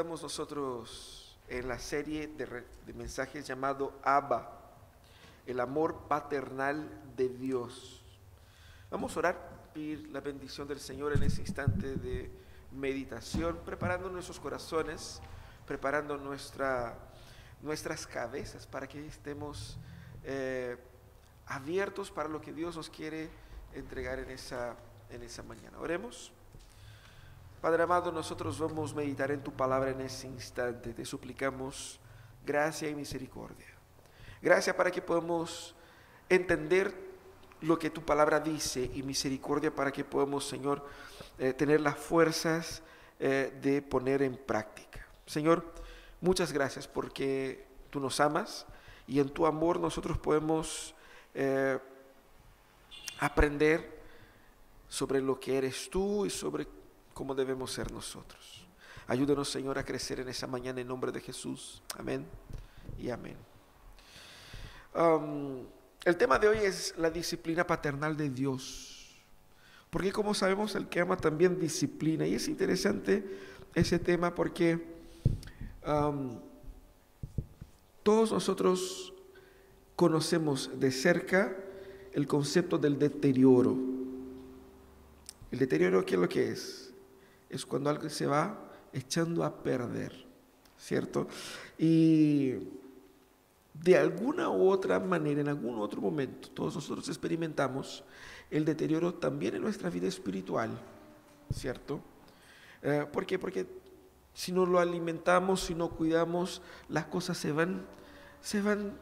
Estamos nosotros en la serie de, mensajes llamado Abba, el amor paternal de Dios. Vamos a orar, pedir la bendición del Señor en ese instante de meditación, preparando nuestros corazones, preparando nuestra, nuestras cabezas para que estemos eh, abiertos para lo que Dios nos quiere entregar en esa, en esa mañana. Oremos. Padre amado, nosotros vamos a meditar en tu palabra en ese instante. Te suplicamos gracia y misericordia. Gracias para que podamos entender lo que tu palabra dice y misericordia para que podamos, Señor, eh, tener las fuerzas eh, de poner en práctica. Señor, muchas gracias porque tú nos amas y en tu amor nosotros podemos eh, aprender sobre lo que eres tú y sobre como debemos ser nosotros. Ayúdenos, Señor, a crecer en esa mañana en nombre de Jesús. Amén y amén. El tema de hoy es la disciplina paternal de Dios. Porque como sabemos, el que ama también disciplina. Y es interesante ese tema porque todos nosotros conocemos de cerca el concepto del deterioro. El deterioro, ¿qué es lo que es? Es cuando algo se va echando a perder, ¿cierto? Y de alguna u otra manera, en algún otro momento, todos nosotros experimentamos el deterioro también en nuestra vida espiritual, ¿cierto? Eh, ¿Por qué? Porque si no lo alimentamos, si no cuidamos, las cosas se van, se van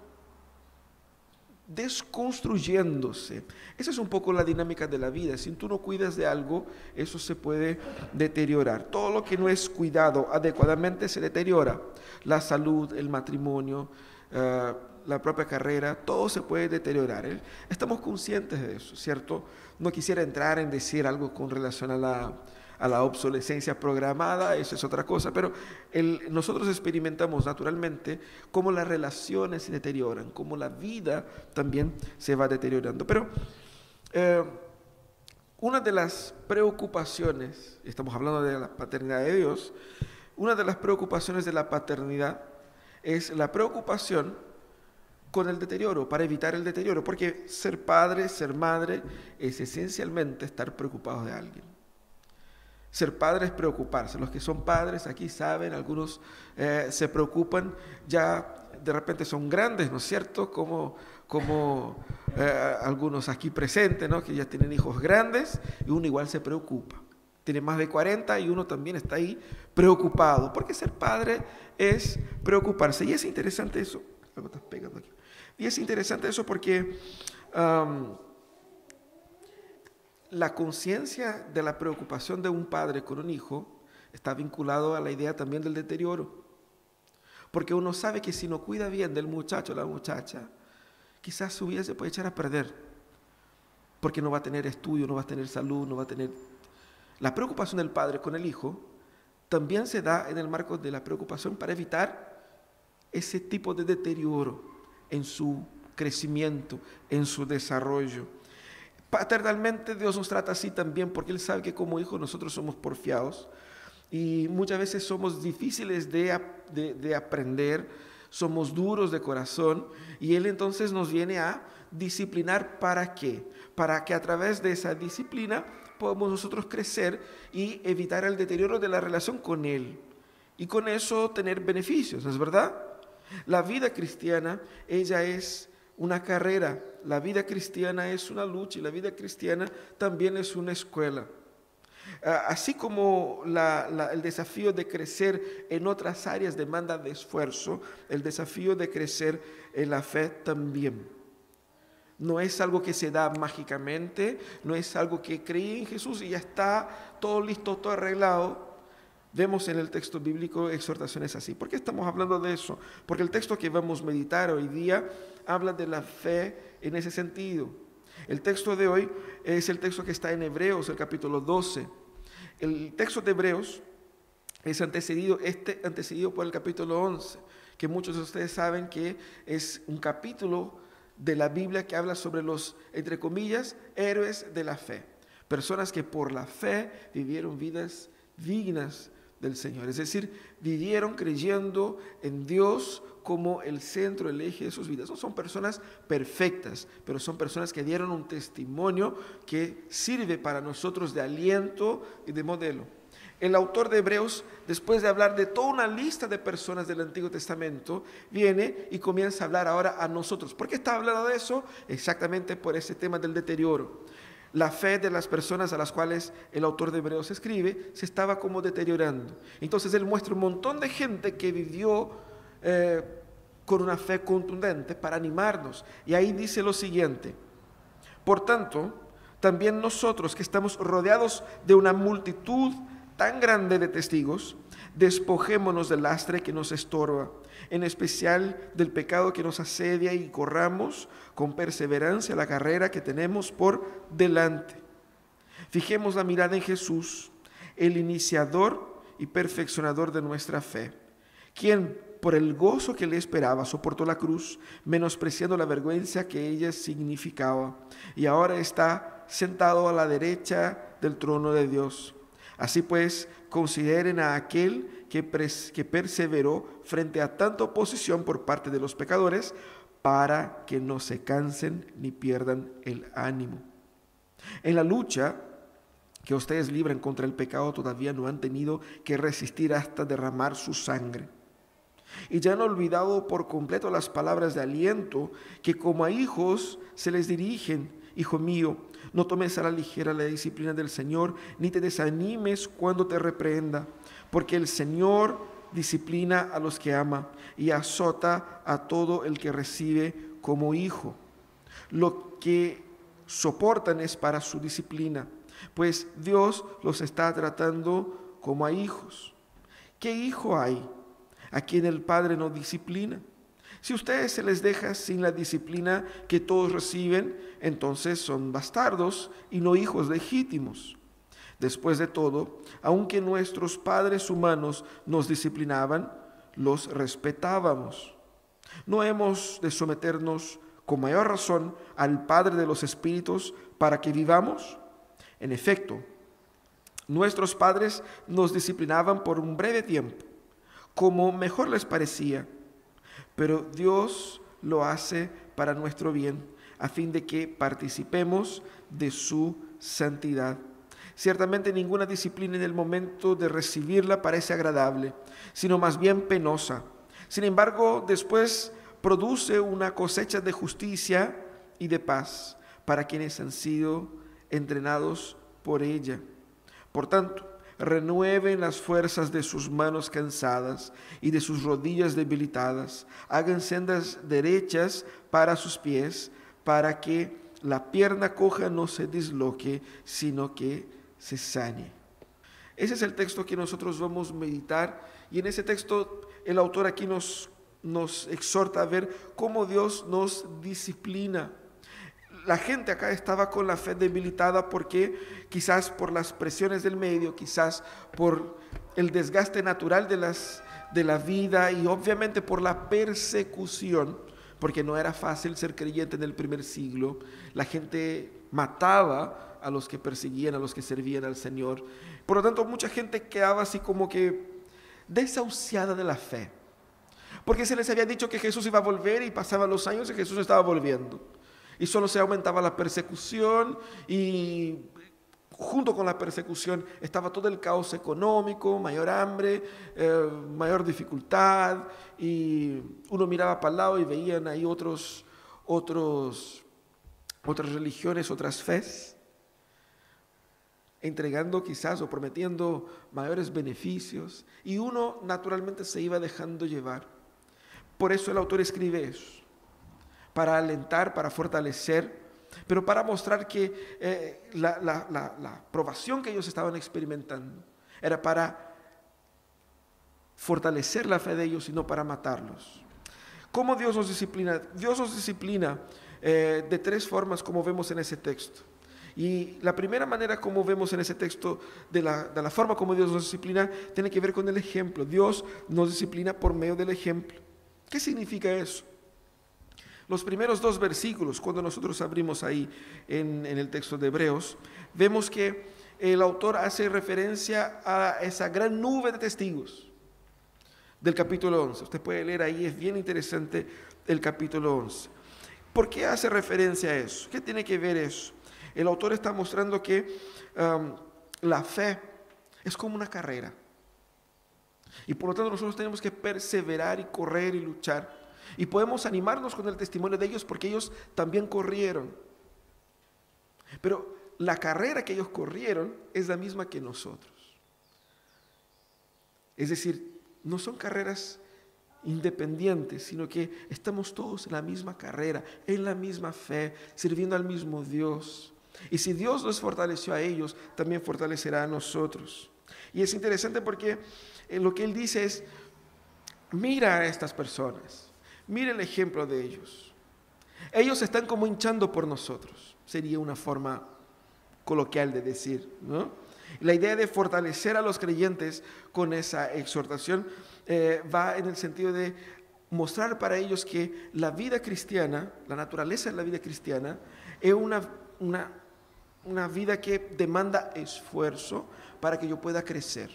desconstruyéndose. Esa es un poco la dinámica de la vida. Si tú no cuidas de algo, eso se puede deteriorar. Todo lo que no es cuidado adecuadamente se deteriora. La salud, el matrimonio, eh, la propia carrera, todo se puede deteriorar. ¿eh? Estamos conscientes de eso, ¿cierto? No quisiera entrar en decir algo con relación a la a la obsolescencia programada, eso es otra cosa, pero nosotros experimentamos naturalmente cómo las relaciones se deterioran, cómo la vida también se va deteriorando. Pero eh, una de las preocupaciones, estamos hablando de la paternidad de Dios, una de las preocupaciones de la paternidad es la preocupación con el deterioro, para evitar el deterioro, porque ser padre, ser madre, es esencialmente estar preocupados de alguien. Ser padre es preocuparse. Los que son padres aquí saben, algunos eh, se preocupan, ya de repente son grandes, ¿no es cierto? Como, como eh, algunos aquí presentes, ¿no? Que ya tienen hijos grandes y uno igual se preocupa. Tiene más de 40 y uno también está ahí preocupado, porque ser padre es preocuparse. Y es interesante eso. Algo estás pegando aquí. Y es interesante eso porque la conciencia de la preocupación de un padre con un hijo está vinculado a la idea también del deterioro. Porque uno sabe que si no cuida bien del muchacho o la muchacha, quizás su vida se puede echar a perder. Porque no va a tener estudio, no va a tener salud, no va a tener... La preocupación del padre con el hijo también se da en el marco de la preocupación para evitar ese tipo de deterioro en su crecimiento, en su desarrollo. Paternalmente Dios nos trata así también porque Él sabe que como hijos nosotros somos porfiados y muchas veces somos difíciles de, de, aprender, somos duros de corazón y Él entonces nos viene a disciplinar para qué? Para que a través de esa disciplina podamos nosotros crecer y evitar el deterioro de la relación con Él y con eso tener beneficios, ¿es verdad? La vida cristiana, ella es una carrera. La vida cristiana es una lucha y la vida cristiana también es una escuela. Ah, así como el desafío de crecer en otras áreas demanda de esfuerzo, el desafío de crecer en la fe también. No es algo que se da mágicamente, no es algo que creí en Jesús y ya está todo listo, todo arreglado. Vemos en el texto bíblico exhortaciones así. ¿Por qué estamos hablando de eso? Porque el texto que vamos a meditar hoy día habla de la fe en ese sentido. El texto de hoy es el texto que está en Hebreos, el capítulo 12. El texto de Hebreos es antecedido, este antecedido por el capítulo 11, que muchos de ustedes saben que es un capítulo de la Biblia que habla sobre los, entre comillas, héroes de la fe. Personas que por la fe vivieron vidas dignas del Señor. Es decir, vivieron creyendo en Dios como el centro, el eje de sus vidas. No son personas perfectas, pero son personas que dieron un testimonio que sirve para nosotros de aliento y de modelo. El autor de Hebreos, después de hablar de toda una lista de personas del Antiguo Testamento, viene y comienza a hablar ahora a nosotros. ¿Por qué está hablando de eso? Exactamente por ese tema del deterioro la fe de las personas a las cuales el autor de Hebreos escribe se estaba como deteriorando. Entonces él muestra un montón de gente que vivió eh, con una fe contundente para animarnos. Y ahí dice lo siguiente, por tanto, también nosotros que estamos rodeados de una multitud tan grande de testigos, despojémonos del lastre que nos estorba, en especial del pecado que nos asedia y corramos con perseverancia la carrera que tenemos por delante. Fijemos la mirada en Jesús, el iniciador y perfeccionador de nuestra fe, quien por el gozo que le esperaba soportó la cruz, menospreciando la vergüenza que ella significaba, y ahora está sentado a la derecha del trono de Dios. Así pues, consideren a aquel que, que perseveró frente a tanta oposición por parte de los pecadores, para que no se cansen ni pierdan el ánimo. En la lucha que ustedes libran contra el pecado todavía no han tenido que resistir hasta derramar su sangre. Y ya han olvidado por completo las palabras de aliento que como a hijos se les dirigen, Hijo mío, no tomes a la ligera la disciplina del Señor, ni te desanimes cuando te reprenda, porque el Señor disciplina a los que ama y azota a todo el que recibe como hijo. Lo que soportan es para su disciplina, pues Dios los está tratando como a hijos. ¿Qué hijo hay a quien el Padre no disciplina? Si ustedes se les deja sin la disciplina que todos reciben, entonces son bastardos y no hijos legítimos. Después de todo, aunque nuestros padres humanos nos disciplinaban, los respetábamos. No hemos de someternos con mayor razón al Padre de los Espíritus para que vivamos. En efecto, nuestros padres nos disciplinaban por un breve tiempo, como mejor les parecía, pero Dios lo hace para nuestro bien, a fin de que participemos de su santidad. Ciertamente ninguna disciplina en el momento de recibirla parece agradable, sino más bien penosa. Sin embargo, después produce una cosecha de justicia y de paz para quienes han sido entrenados por ella. Por tanto, renueven las fuerzas de sus manos cansadas y de sus rodillas debilitadas. Hagan sendas derechas para sus pies, para que la pierna coja no se disloque, sino que se sane. Ese es el texto que nosotros vamos a meditar y en ese texto el autor aquí nos, nos exhorta a ver cómo Dios nos disciplina. La gente acá estaba con la fe debilitada porque quizás por las presiones del medio, quizás por el desgaste natural de, las, de la vida y obviamente por la persecución, porque no era fácil ser creyente en el primer siglo. La gente mataba a los que perseguían, a los que servían al Señor. Por lo tanto, mucha gente quedaba así como que desahuciada de la fe. Porque se les había dicho que Jesús iba a volver y pasaban los años y Jesús estaba volviendo. Y solo se aumentaba la persecución y junto con la persecución estaba todo el caos económico, mayor hambre, eh, mayor dificultad y uno miraba para el lado y veían ahí otros, otros, otras religiones, otras fes entregando quizás o prometiendo mayores beneficios y uno naturalmente se iba dejando llevar. Por eso el autor escribe eso, para alentar, para fortalecer, pero para mostrar que eh, la, probación que ellos estaban experimentando era para fortalecer la fe de ellos y no para matarlos. ¿Cómo Dios nos disciplina? Dios nos disciplina eh, de tres formas como vemos en ese texto. Y la primera manera como vemos en ese texto de la, de la forma como Dios nos disciplina tiene que ver con el ejemplo. Dios nos disciplina por medio del ejemplo. ¿Qué significa eso? Los primeros dos versículos, cuando nosotros abrimos ahí en, el texto de Hebreos, vemos que el autor hace referencia a esa gran nube de testigos del capítulo 11. Usted puede leer ahí, es bien interesante el capítulo 11. ¿Por qué hace referencia a eso? ¿Qué tiene que ver eso? El autor está mostrando que um, la fe es como una carrera. Y por lo tanto nosotros tenemos que perseverar y correr y luchar. Y podemos animarnos con el testimonio de ellos porque ellos también corrieron. Pero la carrera que ellos corrieron es la misma que nosotros. Es decir, no son carreras independientes, sino que estamos todos en la misma carrera, en la misma fe, sirviendo al mismo Dios. Y si Dios nos fortaleció a ellos, también fortalecerá a nosotros. Y es interesante porque eh, lo que él dice es, mira a estas personas, mira el ejemplo de ellos. Ellos están como hinchando por nosotros, sería una forma coloquial de decir. La idea de fortalecer a los creyentes con esa exhortación eh, va en el sentido de mostrar para ellos que la vida cristiana, la naturaleza de la vida cristiana, es una, una, una vida que demanda esfuerzo para que yo pueda crecer.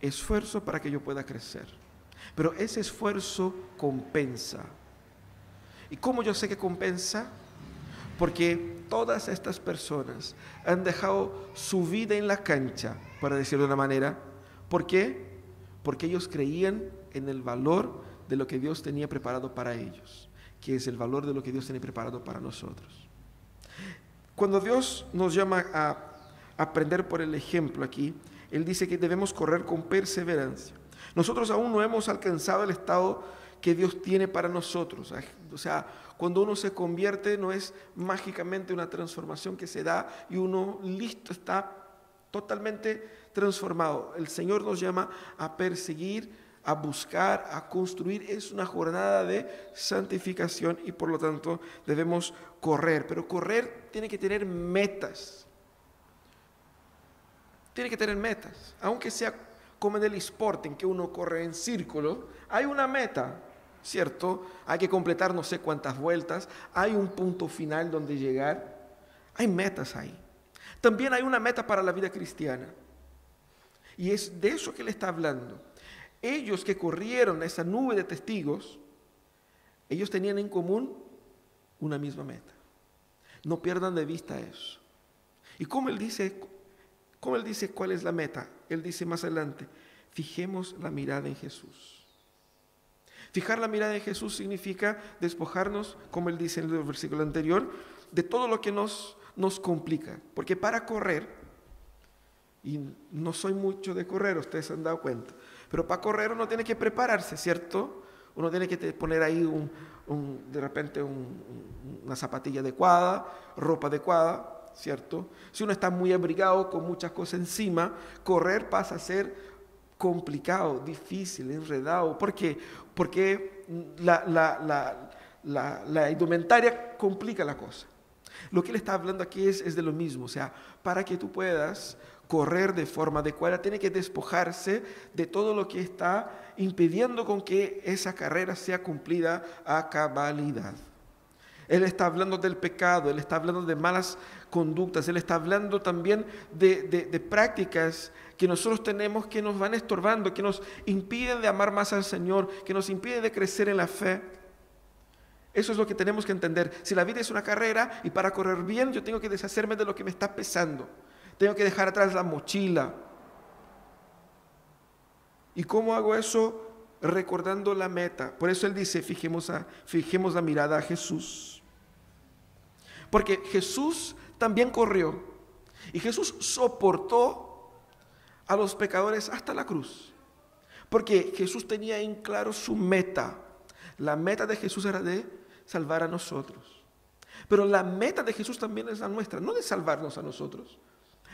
Esfuerzo para que yo pueda crecer. Pero ese esfuerzo compensa. ¿Y cómo yo sé que compensa? Porque todas estas personas han dejado su vida en la cancha, para decirlo de una manera. ¿Por qué? Porque ellos creían en el valor de lo que Dios tenía preparado para ellos, que es el valor de lo que Dios tiene preparado para nosotros. Cuando Dios nos llama a aprender por el ejemplo aquí, Él dice que debemos correr con perseverancia. Nosotros aún no hemos alcanzado el estado que Dios tiene para nosotros. O sea, cuando uno se convierte no es mágicamente una transformación que se da y uno listo está totalmente transformado. El Señor nos llama a perseguir, a buscar, a construir. Es una jornada de santificación y por lo tanto debemos correr. Pero correr tiene que tener metas. Tiene que tener metas. Aunque sea como en el en que uno corre en círculo, hay una meta. ¿Cierto? Hay que completar no sé cuántas vueltas, hay un punto final donde llegar, hay metas ahí. También hay una meta para la vida cristiana. Y es de eso que él está hablando. Ellos que corrieron esa nube de testigos, ellos tenían en común una misma meta. No pierdan de vista eso. ¿Y cómo él dice, cómo él dice cuál es la meta? Él dice más adelante, fijemos la mirada en Jesús. Fijar la mirada en Jesús significa despojarnos, como él dice en el versículo anterior, de todo lo que nos, nos complica. Porque para correr, y no soy mucho de correr, ustedes se han dado cuenta. Pero para correr uno tiene que prepararse, ¿cierto? Uno tiene que poner ahí un, de repente una zapatilla adecuada, ropa adecuada, ¿cierto? Si uno está muy abrigado con muchas cosas encima, correr pasa a ser complicado, difícil, enredado. ¿Por qué? Porque la, la, la indumentaria complica la cosa. Lo que él está hablando aquí es, es de lo mismo, o sea, para que tú puedas correr de forma adecuada, tiene que despojarse de todo lo que está impidiendo con que esa carrera sea cumplida a cabalidad. Él está hablando del pecado, él está hablando de malas conductas, él está hablando también de, de, prácticas que nosotros tenemos que nos van estorbando, que nos impiden de amar más al Señor, que nos impiden de crecer en la fe. Eso es lo que tenemos que entender. Si la vida es una carrera y para correr bien yo tengo que deshacerme de lo que me está pesando. Tengo que dejar atrás la mochila. ¿Y cómo hago eso? Recordando la meta. Por eso él dice, fijemos, a, fijemos la mirada a Jesús. Porque Jesús también corrió. Y Jesús soportó a los pecadores hasta la cruz. Porque Jesús tenía en claro su meta. La meta de Jesús era de salvar a nosotros. Pero la meta de Jesús también es la nuestra, no de salvarnos a nosotros,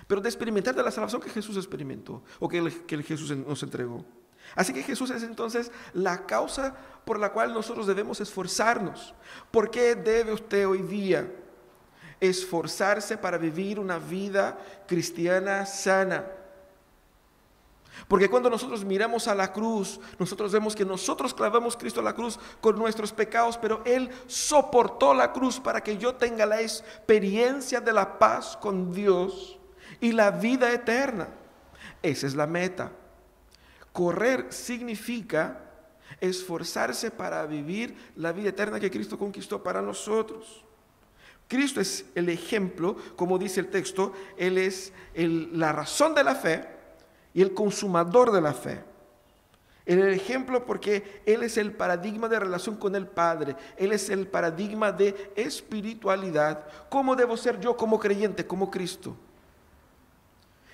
pero de experimentar de la salvación que Jesús experimentó o que, que Jesús nos entregó. Así que Jesús es entonces la causa por la cual nosotros debemos esforzarnos. ¿Por qué debe usted hoy día esforzarse para vivir una vida cristiana sana? Porque cuando nosotros miramos a la cruz, nosotros vemos que nosotros clavamos Cristo a la cruz con nuestros pecados, pero Él soportó la cruz para que yo tenga la experiencia de la paz con Dios y la vida eterna. Esa es la meta. Correr significa esforzarse para vivir la vida eterna que Cristo conquistó para nosotros. Cristo es el ejemplo, como dice el texto, Él es la razón de la fe y el consumador de la fe. El ejemplo porque Él es el paradigma de relación con el Padre, Él es el paradigma de espiritualidad. ¿Cómo debo ser yo como creyente, como Cristo?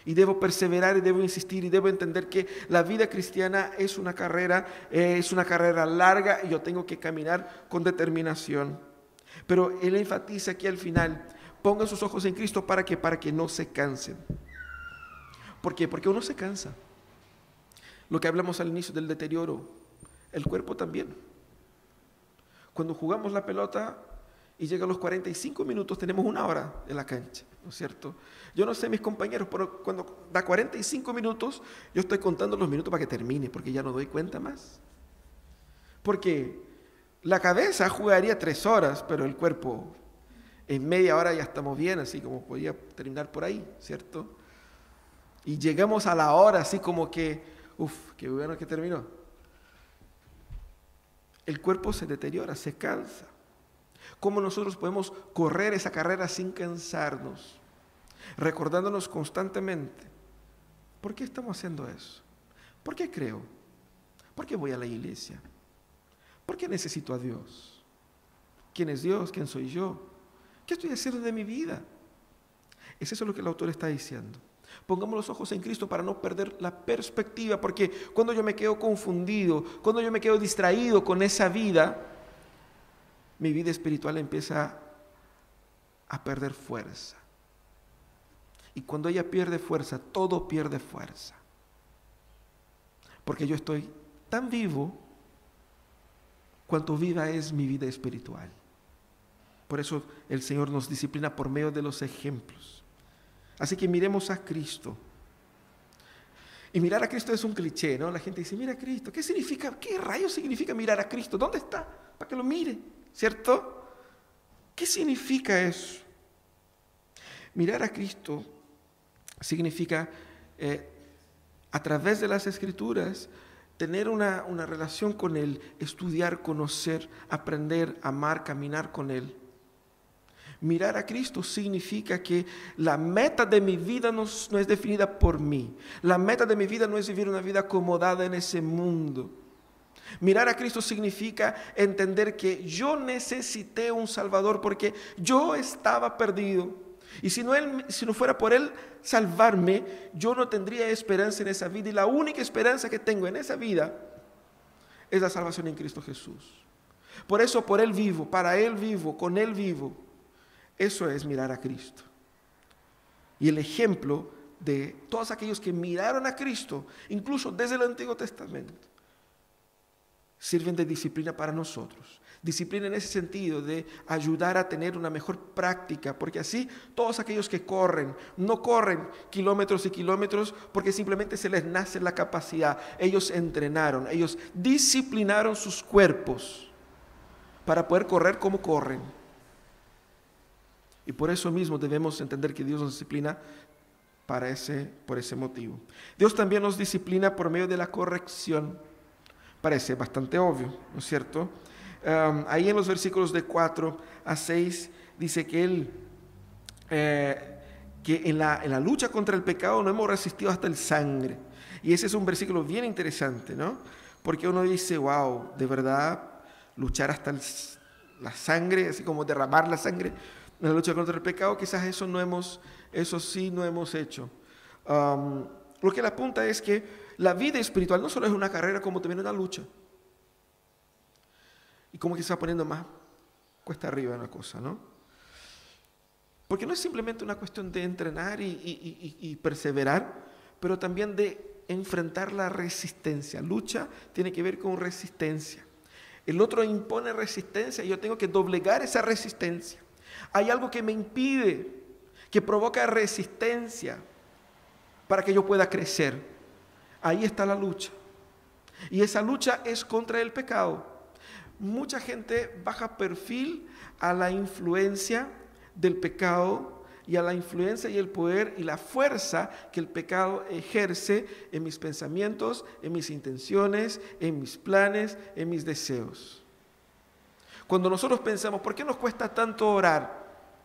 Y debo perseverar y debo insistir y debo entender que la vida cristiana es una carrera, eh, es una carrera larga y yo tengo que caminar con determinación. Pero Él enfatiza aquí al final, pongan sus ojos en Cristo para que, para que no se cansen. ¿Por qué? Porque uno se cansa. Lo que hablamos al inicio del deterioro, el cuerpo también. Cuando jugamos la pelota y llegan los 45 minutos, tenemos una hora en la cancha, ¿no es cierto? Yo no sé mis compañeros, pero cuando da 45 minutos, yo estoy contando los minutos para que termine, porque ya no doy cuenta más. Porque la cabeza jugaría tres horas, pero el cuerpo en media hora ya estamos bien, así como podía terminar por ahí, ¿cierto? Y llegamos a la hora así como que Uf, qué bueno que terminó. El cuerpo se deteriora, se cansa. ¿Cómo nosotros podemos correr esa carrera sin cansarnos? Recordándonos constantemente, ¿por qué estamos haciendo eso? ¿Por qué creo? ¿Por qué voy a la iglesia? ¿Por qué necesito a Dios? ¿Quién es Dios? ¿Quién soy yo? ¿Qué estoy haciendo de mi vida? Es eso lo que el autor está diciendo. Pongamos los ojos en Cristo para no perder la perspectiva, porque cuando yo me quedo confundido, cuando yo me quedo distraído con esa vida, mi vida espiritual empieza a perder fuerza. Y cuando ella pierde fuerza, todo pierde fuerza. Porque yo estoy tan vivo cuanto viva es mi vida espiritual. Por eso el Señor nos disciplina por medio de los ejemplos. Así que miremos a Cristo. Y mirar a Cristo es un cliché, ¿no? La gente dice, mira a Cristo. ¿Qué significa? ¿Qué rayos significa mirar a Cristo? ¿Dónde está? Para que lo mire, ¿cierto? ¿Qué significa eso? Mirar a Cristo significa, eh, a través de las escrituras, tener una, una relación con Él, estudiar, conocer, aprender, amar, caminar con Él. Mirar a Cristo significa que la meta de mi vida no, es definida por mí. La meta de mi vida no es vivir una vida acomodada en ese mundo. Mirar a Cristo significa entender que yo necesité un Salvador porque yo estaba perdido. Y si no, él, si no fuera por Él salvarme, yo no tendría esperanza en esa vida. Y la única esperanza que tengo en esa vida es la salvación en Cristo Jesús. Por eso por Él vivo, para Él vivo, con Él vivo. Eso es mirar a Cristo. Y el ejemplo de todos aquellos que miraron a Cristo, incluso desde el Antiguo Testamento, sirven de disciplina para nosotros. Disciplina en ese sentido de ayudar a tener una mejor práctica, porque así todos aquellos que corren, no corren kilómetros y kilómetros porque simplemente se les nace la capacidad. Ellos entrenaron, ellos disciplinaron sus cuerpos para poder correr como corren. Y por eso mismo debemos entender que Dios nos disciplina para ese, por ese motivo. Dios también nos disciplina por medio de la corrección. Parece bastante obvio, ¿no es cierto? ahí en los versículos de 4 a 6 dice que Él, eh, que en la, en la lucha contra el pecado no hemos resistido hasta el sangre. Y ese es un versículo bien interesante, ¿no? Porque uno dice, wow, de verdad, luchar hasta la sangre, así como derramar la sangre, en la lucha contra el pecado, quizás eso, no hemos, eso sí no hemos hecho. lo que le apunta es que la vida espiritual no solo es una carrera, como también una lucha. Y como que se va poniendo más cuesta arriba la cosa, ¿no? Porque no es simplemente una cuestión de entrenar y perseverar, pero también de enfrentar la resistencia. Lucha tiene que ver con resistencia. El otro impone resistencia y yo tengo que doblegar esa resistencia. Hay algo que me impide, que provoca resistencia para que yo pueda crecer. Ahí está la lucha. Y esa lucha es contra el pecado. Mucha gente baja perfil a la influencia del pecado y a la influencia y el poder y la fuerza que el pecado ejerce en mis pensamientos, en mis intenciones, en mis planes, en mis deseos. Cuando nosotros pensamos, ¿por qué nos cuesta tanto orar?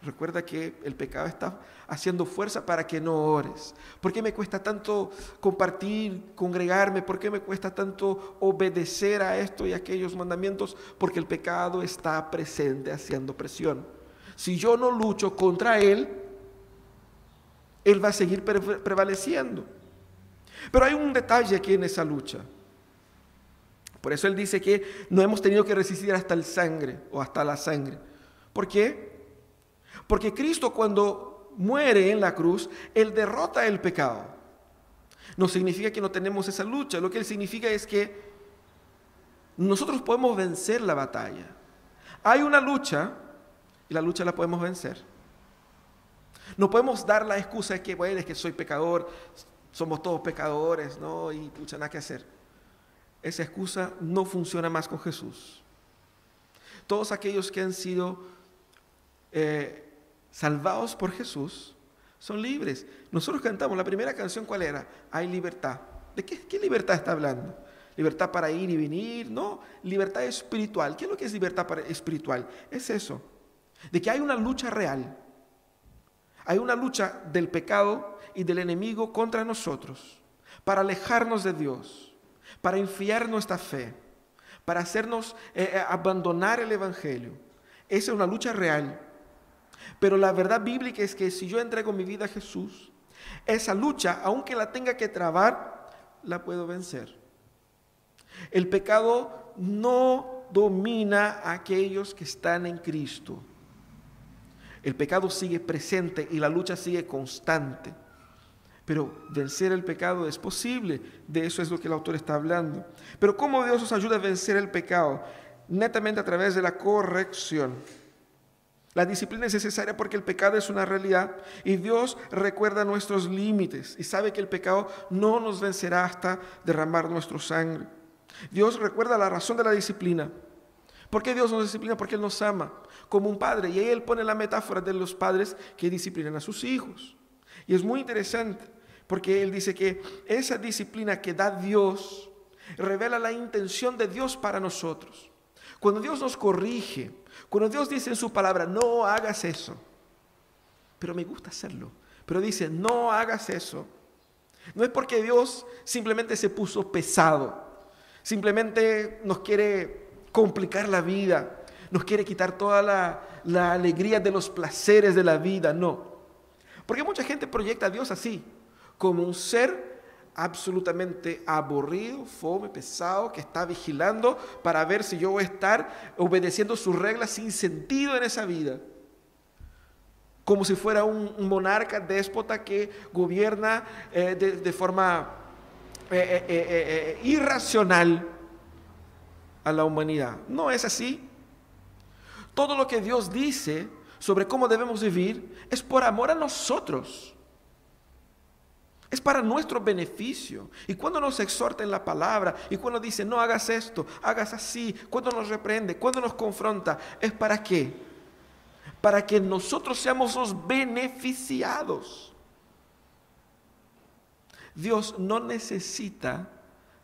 Recuerda que el pecado está haciendo fuerza para que no ores. ¿Por qué me cuesta tanto compartir, congregarme? ¿Por qué me cuesta tanto obedecer a esto y a aquellos mandamientos? Porque el pecado está presente haciendo presión. Si yo no lucho contra él, él va a seguir prevaleciendo. Pero hay un detalle aquí en esa lucha. Por eso él dice que no hemos tenido que resistir hasta el sangre o hasta la sangre. ¿Por qué? Porque Cristo cuando muere en la cruz, Él derrota el pecado. No significa que no tenemos esa lucha, lo que Él significa es que nosotros podemos vencer la batalla. Hay una lucha y la lucha la podemos vencer. No podemos dar la excusa de que, bueno, es que soy pecador, somos todos pecadores, ¿no? Y lucha, nada que hacer. Esa excusa no funciona más con Jesús. Todos aquellos que han sido eh, salvados por Jesús, son libres. Nosotros cantamos, la primera canción, ¿cuál era? Hay libertad. ¿De qué, libertad está hablando? Libertad para ir y venir, no, libertad espiritual. ¿Qué es lo que es libertad espiritual? Es eso, de que hay una lucha real. Hay una lucha del pecado y del enemigo contra nosotros, para alejarnos de Dios, para enfiar nuestra fe, para hacernos eh, eh, abandonar el Evangelio. Esa es una lucha real. Pero la verdad bíblica es que si yo entrego mi vida a Jesús, esa lucha, aunque la tenga que trabar, la puedo vencer. El pecado no domina a aquellos que están en Cristo. El pecado sigue presente y la lucha sigue constante. Pero vencer el pecado es posible. De eso es lo que el autor está hablando. Pero ¿cómo Dios nos ayuda a vencer el pecado? Netamente a través de la corrección. La disciplina es necesaria porque el pecado es una realidad y Dios recuerda nuestros límites y sabe que el pecado no nos vencerá hasta derramar nuestra sangre. Dios recuerda la razón de la disciplina. ¿Por qué Dios nos disciplina? Porque Él nos ama como un padre. Y ahí Él pone la metáfora de los padres que disciplinan a sus hijos. Y es muy interesante porque Él dice que esa disciplina que da Dios revela la intención de Dios para nosotros. Cuando Dios nos corrige, cuando Dios dice en su palabra, no hagas eso, pero me gusta hacerlo, pero dice, no hagas eso, no es porque Dios simplemente se puso pesado, simplemente nos quiere complicar la vida, nos quiere quitar toda la, la alegría de los placeres de la vida, no. Porque mucha gente proyecta a Dios así, como un ser absolutamente aburrido, fome, pesado, que está vigilando para ver si yo voy a estar obedeciendo sus reglas sin sentido en esa vida. Como si fuera un, monarca déspota que gobierna eh, de, forma eh, eh, irracional a la humanidad. No es así. Todo lo que Dios dice sobre cómo debemos vivir es por amor a nosotros. Es para nuestro beneficio. Y cuando nos exhorta en la palabra, y cuando dice, no hagas esto, hagas así, cuando nos reprende, cuando nos confronta, ¿es para qué? Para que nosotros seamos los beneficiados. Dios no necesita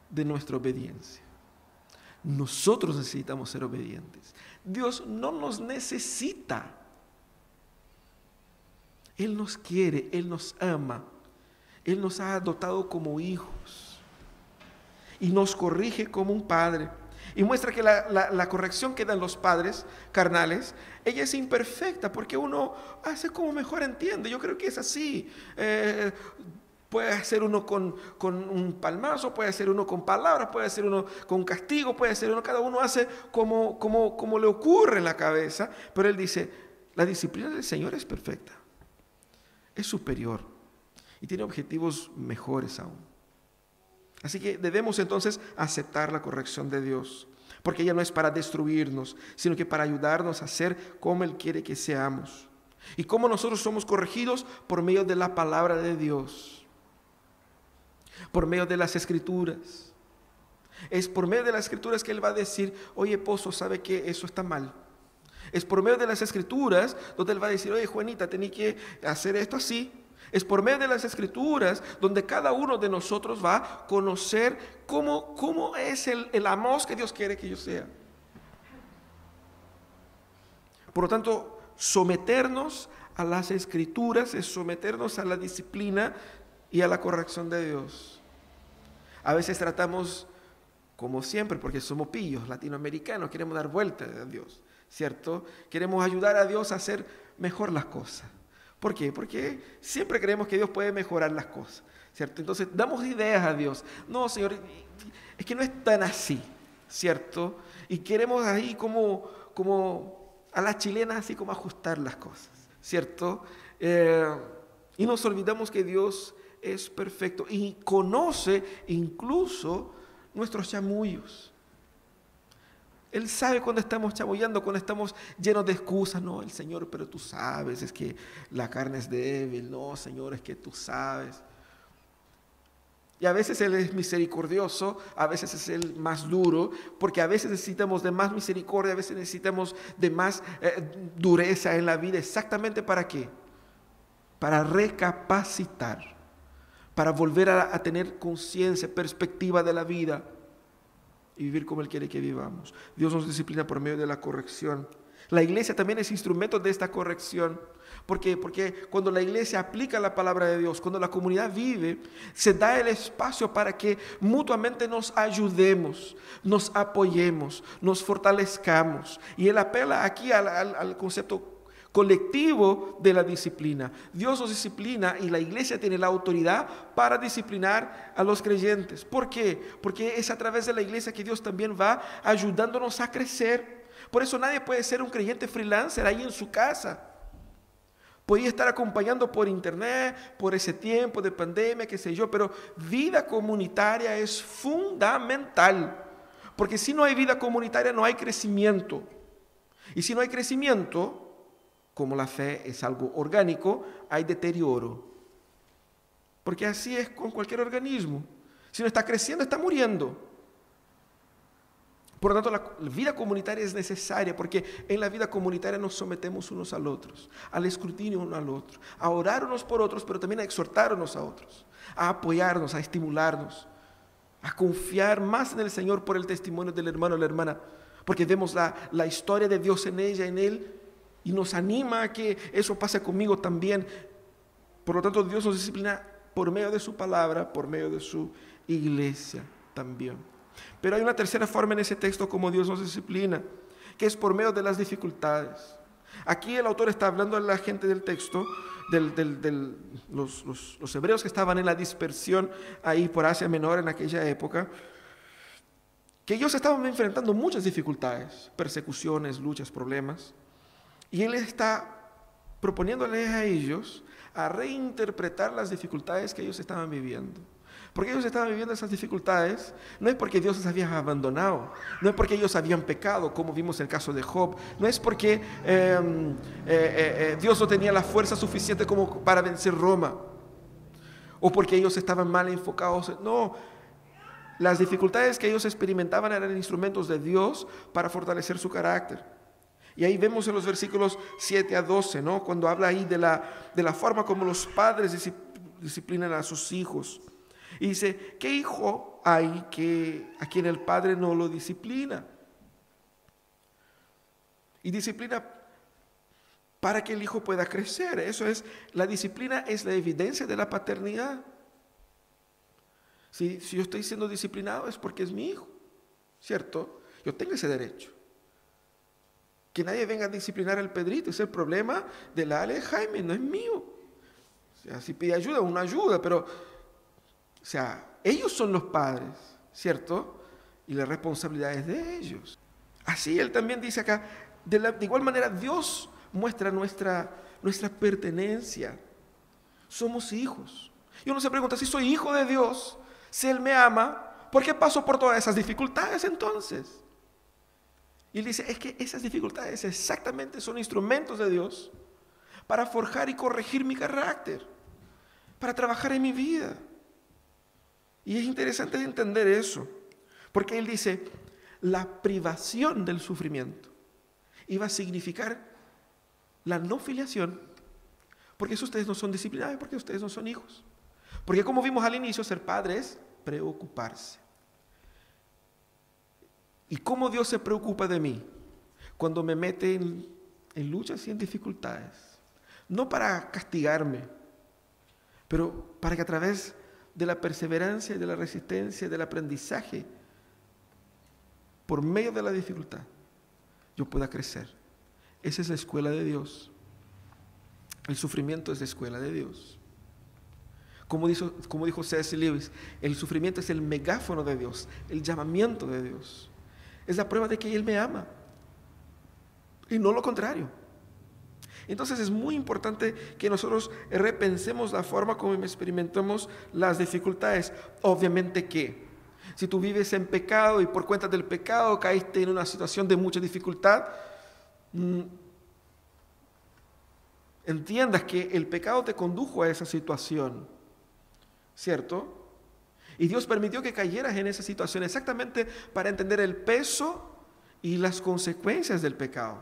de nuestra obediencia. Nosotros necesitamos ser obedientes. Dios no nos necesita. Él nos quiere, Él nos ama. Él nos ha adoptado como hijos y nos corrige como un padre. Y muestra que la, corrección que dan los padres carnales, ella es imperfecta porque uno hace como mejor entiende. Yo creo que es así. Eh, puede hacer uno con, un palmazo, puede hacer uno con palabras, puede hacer uno con castigo, puede hacer uno, cada uno hace como, como, como le ocurre en la cabeza. Pero él dice, la disciplina del Señor es perfecta, es superior y tiene objetivos mejores aún. Así que debemos entonces aceptar la corrección de Dios, porque ella no es para destruirnos, sino que para ayudarnos a ser como Él quiere que seamos. Y cómo nosotros somos corregidos por medio de la palabra de Dios, por medio de las escrituras. Es por medio de las escrituras que Él va a decir, oye, pozo, sabe que eso está mal. Es por medio de las escrituras donde Él va a decir, oye Juanita, tenés que hacer esto así. Es por medio de las escrituras donde cada uno de nosotros va a conocer cómo, cómo es el, el amor que Dios quiere que yo sea. Por lo tanto, someternos a las escrituras es someternos a la disciplina y a la corrección de Dios. A veces tratamos, como siempre, porque somos pillos latinoamericanos, queremos dar vuelta a Dios, ¿cierto? Queremos ayudar a Dios a hacer mejor las cosas. ¿Por qué? Porque siempre creemos que Dios puede mejorar las cosas, ¿cierto? Entonces damos ideas a Dios. No, Señor, es que no es tan así, ¿cierto? Y queremos ahí como, como a las chilenas, así como ajustar las cosas, ¿cierto? Eh, y nos olvidamos que Dios es perfecto y conoce incluso nuestros chamullos. Él sabe cuando estamos chamullando, cuando estamos llenos de excusas. No, el Señor, pero tú sabes, es que la carne es débil. No, Señor, es que tú sabes. Y a veces Él es misericordioso, a veces es el más duro, porque a veces necesitamos de más misericordia, a veces necesitamos de más eh, dureza en la vida. ¿Exactamente para qué? Para recapacitar para volver a, tener conciencia, perspectiva de la vida y vivir como Él quiere que vivamos. Dios nos disciplina por medio de la corrección. La iglesia también es instrumento de esta corrección. ¿Por qué? Porque cuando la iglesia aplica la palabra de Dios, cuando la comunidad vive, se da el espacio para que mutuamente nos ayudemos, nos apoyemos, nos fortalezcamos. Y él apela aquí al, al concepto colectivo de la disciplina. Dios nos disciplina y la iglesia tiene la autoridad para disciplinar a los creyentes. ¿Por qué? Porque es a través de la iglesia que Dios también va ayudándonos a crecer. Por eso nadie puede ser un creyente freelancer ahí en su casa. Podía estar acompañando por internet, por ese tiempo de pandemia, qué sé yo, pero vida comunitaria es fundamental. Porque si no hay vida comunitaria no hay crecimiento. Y si no hay crecimiento, como la fe es algo orgánico, hay deterioro. Porque así es con cualquier organismo. Si no está creciendo, está muriendo. Por lo tanto, la vida comunitaria es necesaria porque en la vida comunitaria nos sometemos unos al otros, al escrutinio uno al otro, a orar unos por otros, pero también a exhortar unos a otros, a apoyarnos, a estimularnos, a confiar más en el Señor por el testimonio del hermano o la hermana, porque vemos la, la historia de Dios en ella, en Él, y nos anima a que eso pase conmigo también. Por lo tanto, Dios nos disciplina por medio de su palabra, por medio de su iglesia también. Pero hay una tercera forma en ese texto como Dios nos disciplina, que es por medio de las dificultades. Aquí el autor está hablando a la gente del texto, de los, los hebreos que estaban en la dispersión ahí por Asia Menor en aquella época, que ellos estaban enfrentando muchas dificultades, persecuciones, luchas, problemas. Y Él está proponiéndoles a ellos a reinterpretar las dificultades que ellos estaban viviendo. Porque ellos estaban viviendo esas dificultades, no es porque Dios les había abandonado, no es porque ellos habían pecado, como vimos en el caso de Job, no es porque em, eh, eh, eh, Dios no tenía la fuerza suficiente como para vencer Roma, o porque ellos estaban mal enfocados. No, las dificultades que ellos experimentaban eran instrumentos de Dios para fortalecer su carácter. Y ahí vemos en los versículos 7 a 12, ¿no? Cuando habla ahí de la, de la forma como los padres disciplinan a sus hijos. Y dice, ¿qué hijo hay que, a quien el padre no lo disciplina? Y disciplina para que el hijo pueda crecer. Eso es, la disciplina es la evidencia de la paternidad. Si, si yo estoy siendo disciplinado es porque es mi hijo, ¿cierto? Yo tengo ese derecho. Que nadie venga a disciplinar al Pedrito, es el problema de la Ale Jaime, no es mío. O sea, si pide ayuda, una ayuda, pero, o sea, ellos son los padres, ¿cierto? Y la responsabilidad es de ellos. Así él también dice acá, de, de igual manera Dios muestra nuestra, nuestra pertenencia. Somos hijos. Y uno se pregunta, si soy hijo de Dios, si Él me ama, ¿por qué paso por todas esas dificultades entonces? Y él dice, es que esas dificultades exactamente son instrumentos de Dios para forjar y corregir mi carácter, para trabajar en mi vida. Y es interesante entender eso, porque él dice, la privación del sufrimiento iba a significar la no filiación, porque eso ustedes no son disciplinados, porque ustedes no son hijos. Porque como vimos al inicio, ser padre es preocuparse. ¿Y cómo Dios se preocupa de mí? Cuando me mete en, luchas y en dificultades. No para castigarme, pero para que a través de la perseverancia y de la resistencia y del aprendizaje, por medio de la dificultad, yo pueda crecer. Esa es la escuela de Dios. El sufrimiento es la escuela de Dios. Como dijo, como. Lewis, el sufrimiento es el megáfono de Dios, el llamamiento de Dios. Es la prueba de que Él me ama. Y no lo contrario. Entonces es muy importante que nosotros repensemos la forma como experimentamos las dificultades. Obviamente que si tú vives en pecado y por cuenta del pecado caíste en una situación de mucha dificultad, mm, entiendas que el pecado te condujo a esa situación, ¿cierto? Y Dios permitió que cayeras en esa situación exactamente para entender el peso y las consecuencias del pecado.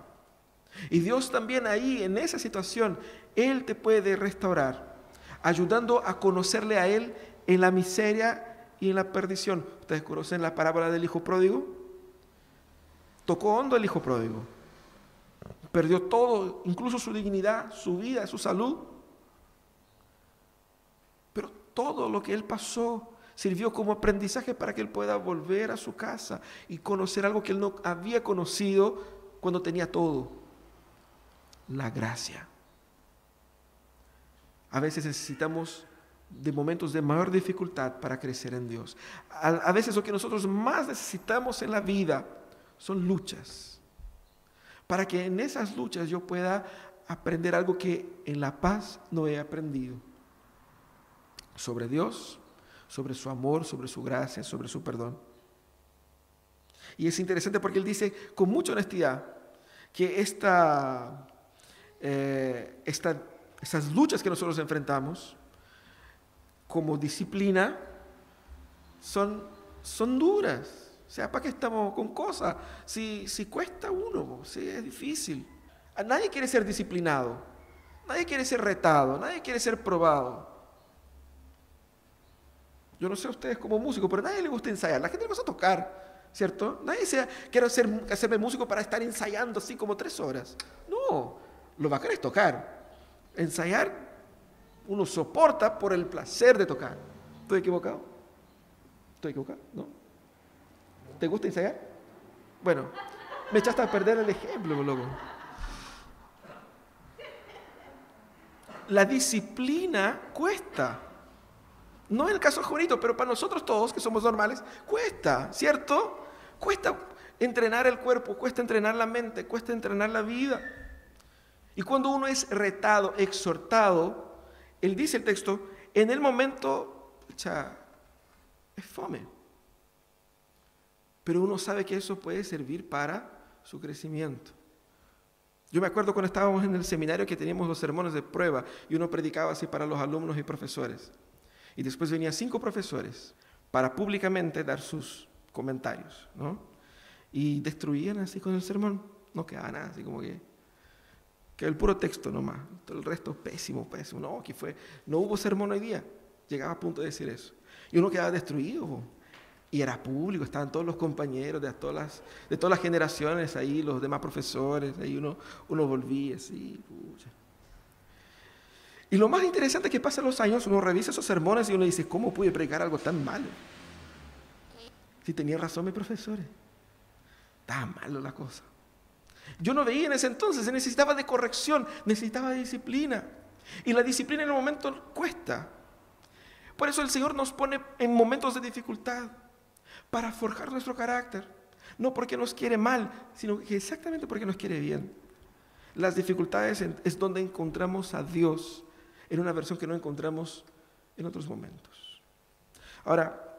Y Dios también ahí, en esa situación, Él te puede restaurar, ayudando a conocerle a Él en la miseria y en la perdición. ¿Ustedes conocen la parábola del hijo pródigo? Tocó hondo el hijo pródigo. Perdió todo, incluso su dignidad, su vida, su salud. Pero todo lo que él pasó sirvió como aprendizaje para que él pueda volver a su casa y conocer algo que él no había conocido cuando tenía todo la gracia. A veces necesitamos de momentos de mayor dificultad para crecer en Dios. A, veces lo que nosotros más necesitamos en la vida son luchas. Para que en esas luchas yo pueda aprender algo que en la paz no he aprendido. Sobre Dios, sobre su amor, sobre su gracia, sobre su perdón. Y es interesante porque él dice con mucha honestidad que eh, estas luchas que nosotros enfrentamos como disciplina son, son duras. O sea, ¿para qué estamos con cosas? Si, si cuesta uno, si es difícil. Nadie quiere ser disciplinado, nadie quiere ser retado, nadie quiere ser probado. Yo no sé a ustedes como músicos, pero a nadie le gusta ensayar. La gente le gusta tocar, ¿cierto? Nadie sea, quiero hacerme músico para estar ensayando así como tres horas. No, lo bacán es tocar. Ensayar, uno soporta por el placer de tocar. ¿Estoy equivocado? ¿Estoy equivocado? ¿No? ¿Te gusta ensayar? Bueno, me echaste a perder el ejemplo, loco. La disciplina cuesta. No en el caso de Juanito, pero para nosotros todos que somos normales, cuesta, ¿cierto? Cuesta entrenar el cuerpo, cuesta entrenar la mente, cuesta entrenar la vida. Y cuando uno es retado, exhortado, él dice el texto, en el momento, sea, es fome. Pero uno sabe que eso puede servir para su crecimiento. Yo me acuerdo cuando estábamos en el seminario que teníamos los sermones de prueba y uno predicaba así para los alumnos y profesores. Y después venían cinco profesores para públicamente dar sus comentarios, ¿no? Y destruían así con el sermón. No quedaba nada, así como que que el puro texto nomás. Todo el resto pésimo, pésimo. No, aquí fue, no hubo sermón hoy día. Llegaba a punto de decir eso. Y uno quedaba destruido. Y era público, estaban todos los compañeros de todas las, de todas las generaciones ahí, los demás profesores, ahí uno, uno volvía así. Y lo más interesante es que pasan los años, uno revisa esos sermones y uno dice, ¿cómo pude predicar algo tan malo? Si tenía razón mi profesores. Estaba malo la cosa. Yo no veía en ese entonces, se necesitaba de corrección, necesitaba de disciplina. Y la disciplina en el momento cuesta. Por eso el Señor nos pone en momentos de dificultad para forjar nuestro carácter. No porque nos quiere mal, sino que exactamente porque nos quiere bien. Las dificultades es donde encontramos a Dios en una versión que no encontramos en otros momentos. Ahora,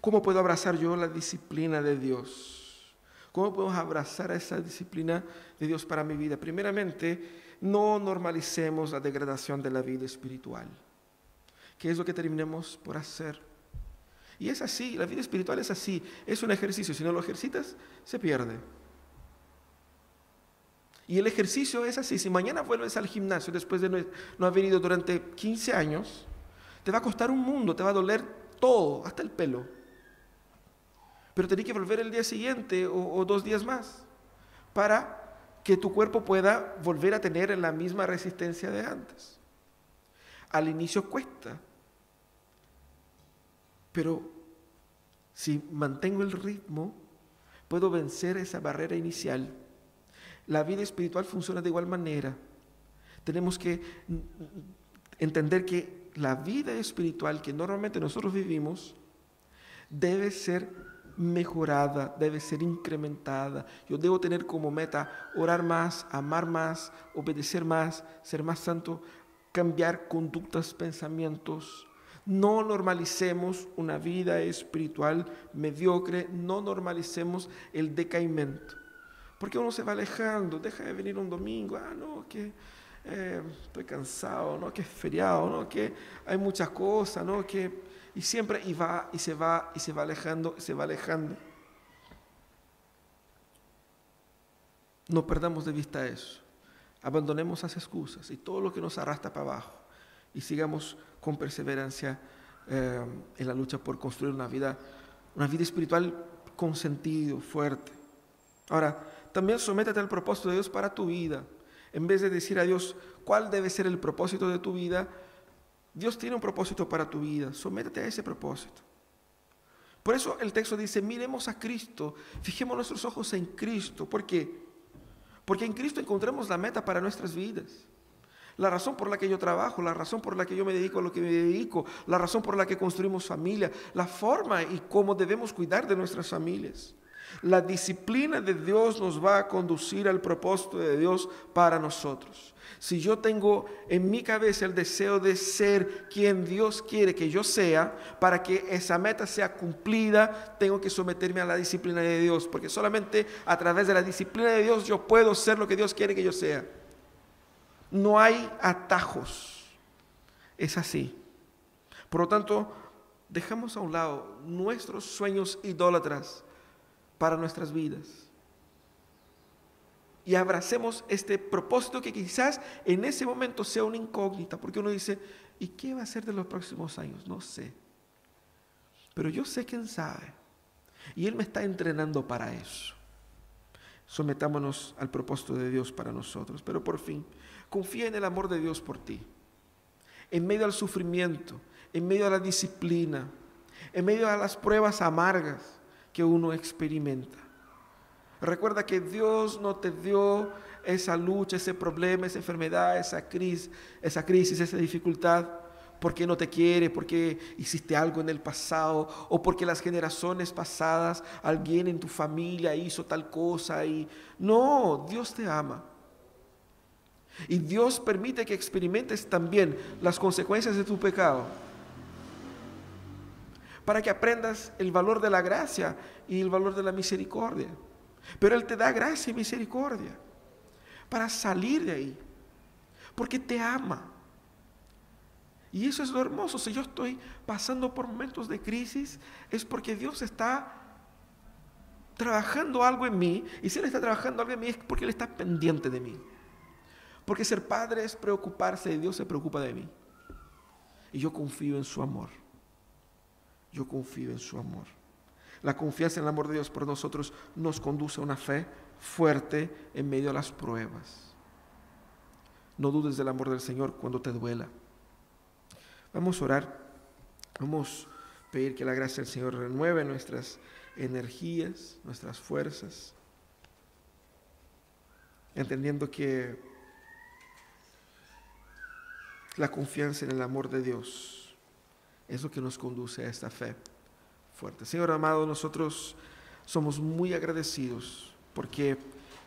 ¿cómo puedo abrazar yo la disciplina de Dios? ¿Cómo podemos abrazar esa disciplina de Dios para mi vida? Primeramente, no normalicemos la degradación de la vida espiritual, que es lo que terminemos por hacer. Y es así, la vida espiritual es así, es un ejercicio, si no lo ejercitas, se pierde. Y el ejercicio es así. Si mañana vuelves al gimnasio después de no haber ido durante 15 años, te va a costar un mundo, te va a doler todo, hasta el pelo. Pero tenés que volver el día siguiente o, dos días más para que tu cuerpo pueda volver a tener la misma resistencia de antes. Al inicio cuesta, pero si mantengo el ritmo, puedo vencer esa barrera inicial. La vida espiritual funciona de igual manera. Tenemos que entender que la vida espiritual que normalmente nosotros vivimos debe ser mejorada, debe ser incrementada. Yo debo tener como meta orar más, amar más, obedecer más, ser más santo, cambiar conductas, pensamientos. No normalicemos una vida espiritual mediocre, no normalicemos el decaimiento. Porque uno se va alejando, deja de venir un domingo, ah, no, que eh, estoy cansado, ¿no? que es feriado, ¿no? que hay muchas cosas, ¿no? que, y siempre y va y se va y se va alejando y se va alejando. No perdamos de vista eso. Abandonemos esas excusas y todo lo que nos arrastra para abajo y sigamos con perseverancia eh, en la lucha por construir una vida, una vida espiritual con sentido, fuerte. Ahora, también sométete al propósito de Dios para tu vida. En vez de decir a Dios cuál debe ser el propósito de tu vida, Dios tiene un propósito para tu vida. Sométete a ese propósito. Por eso el texto dice, miremos a Cristo, fijemos nuestros ojos en Cristo. ¿Por qué? Porque en Cristo encontramos la meta para nuestras vidas. La razón por la que yo trabajo, la razón por la que yo me dedico a lo que me dedico, la razón por la que construimos familia, la forma y cómo debemos cuidar de nuestras familias. La disciplina de Dios nos va a conducir al propósito de Dios para nosotros. Si yo tengo en mi cabeza el deseo de ser quien Dios quiere que yo sea, para que esa meta sea cumplida, tengo que someterme a la disciplina de Dios, porque solamente a través de la disciplina de Dios yo puedo ser lo que Dios quiere que yo sea. No hay atajos. Es así. Por lo tanto, dejamos a un lado nuestros sueños idólatras para nuestras vidas. Y abracemos este propósito que quizás en ese momento sea una incógnita, porque uno dice, ¿y qué va a ser de los próximos años? No sé. Pero yo sé quién sabe. Y Él me está entrenando para eso. Sometámonos al propósito de Dios para nosotros. Pero por fin, confía en el amor de Dios por ti. En medio del sufrimiento, en medio de la disciplina, en medio de las pruebas amargas, que uno experimenta. Recuerda que Dios no te dio esa lucha, ese problema, esa enfermedad, esa crisis, esa crisis, esa dificultad, porque no te quiere, porque hiciste algo en el pasado o porque las generaciones pasadas alguien en tu familia hizo tal cosa y no, Dios te ama. Y Dios permite que experimentes también las consecuencias de tu pecado para que aprendas el valor de la gracia y el valor de la misericordia. Pero Él te da gracia y misericordia para salir de ahí, porque te ama. Y eso es lo hermoso. Si yo estoy pasando por momentos de crisis, es porque Dios está trabajando algo en mí. Y si Él está trabajando algo en mí, es porque Él está pendiente de mí. Porque ser padre es preocuparse de Dios, se preocupa de mí. Y yo confío en su amor yo confío en su amor. La confianza en el amor de Dios por nosotros nos conduce a una fe fuerte en medio de las pruebas. No dudes del amor del Señor cuando te duela. Vamos a orar. Vamos a pedir que la gracia del Señor renueve nuestras energías, nuestras fuerzas. Entendiendo que la confianza en el amor de Dios es lo que nos conduce a esta fe fuerte. Señor amado, nosotros somos muy agradecidos porque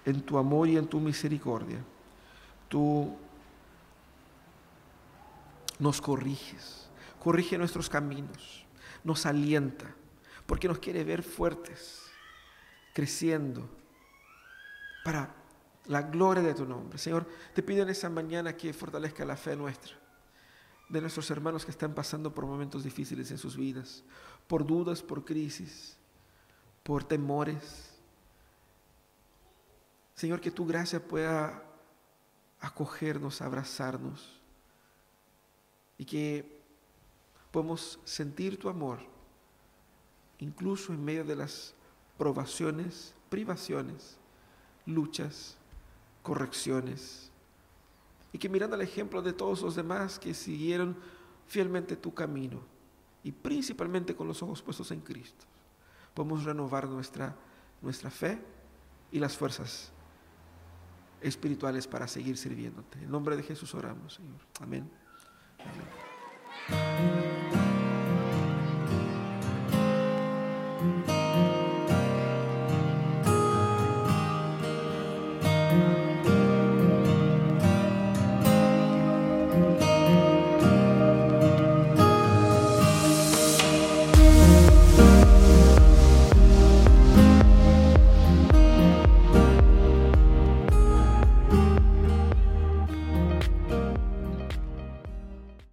en tu amor y en tu misericordia tú nos corriges, corrige nuestros caminos, nos alienta, porque nos quiere ver fuertes, creciendo para la gloria de tu nombre. Señor, te pido en esa mañana que fortalezca la fe nuestra de nuestros hermanos que están pasando por momentos difíciles en sus vidas, por dudas, por crisis, por temores. Señor, que tu gracia pueda acogernos, abrazarnos y que podamos sentir tu amor, incluso en medio de las probaciones, privaciones, luchas, correcciones. Y que mirando el ejemplo de todos los demás que siguieron fielmente tu camino y principalmente con los ojos puestos en Cristo, podemos renovar nuestra, nuestra fe y las fuerzas espirituales para seguir sirviéndote. En nombre de Jesús oramos, Señor. Amén. Amén.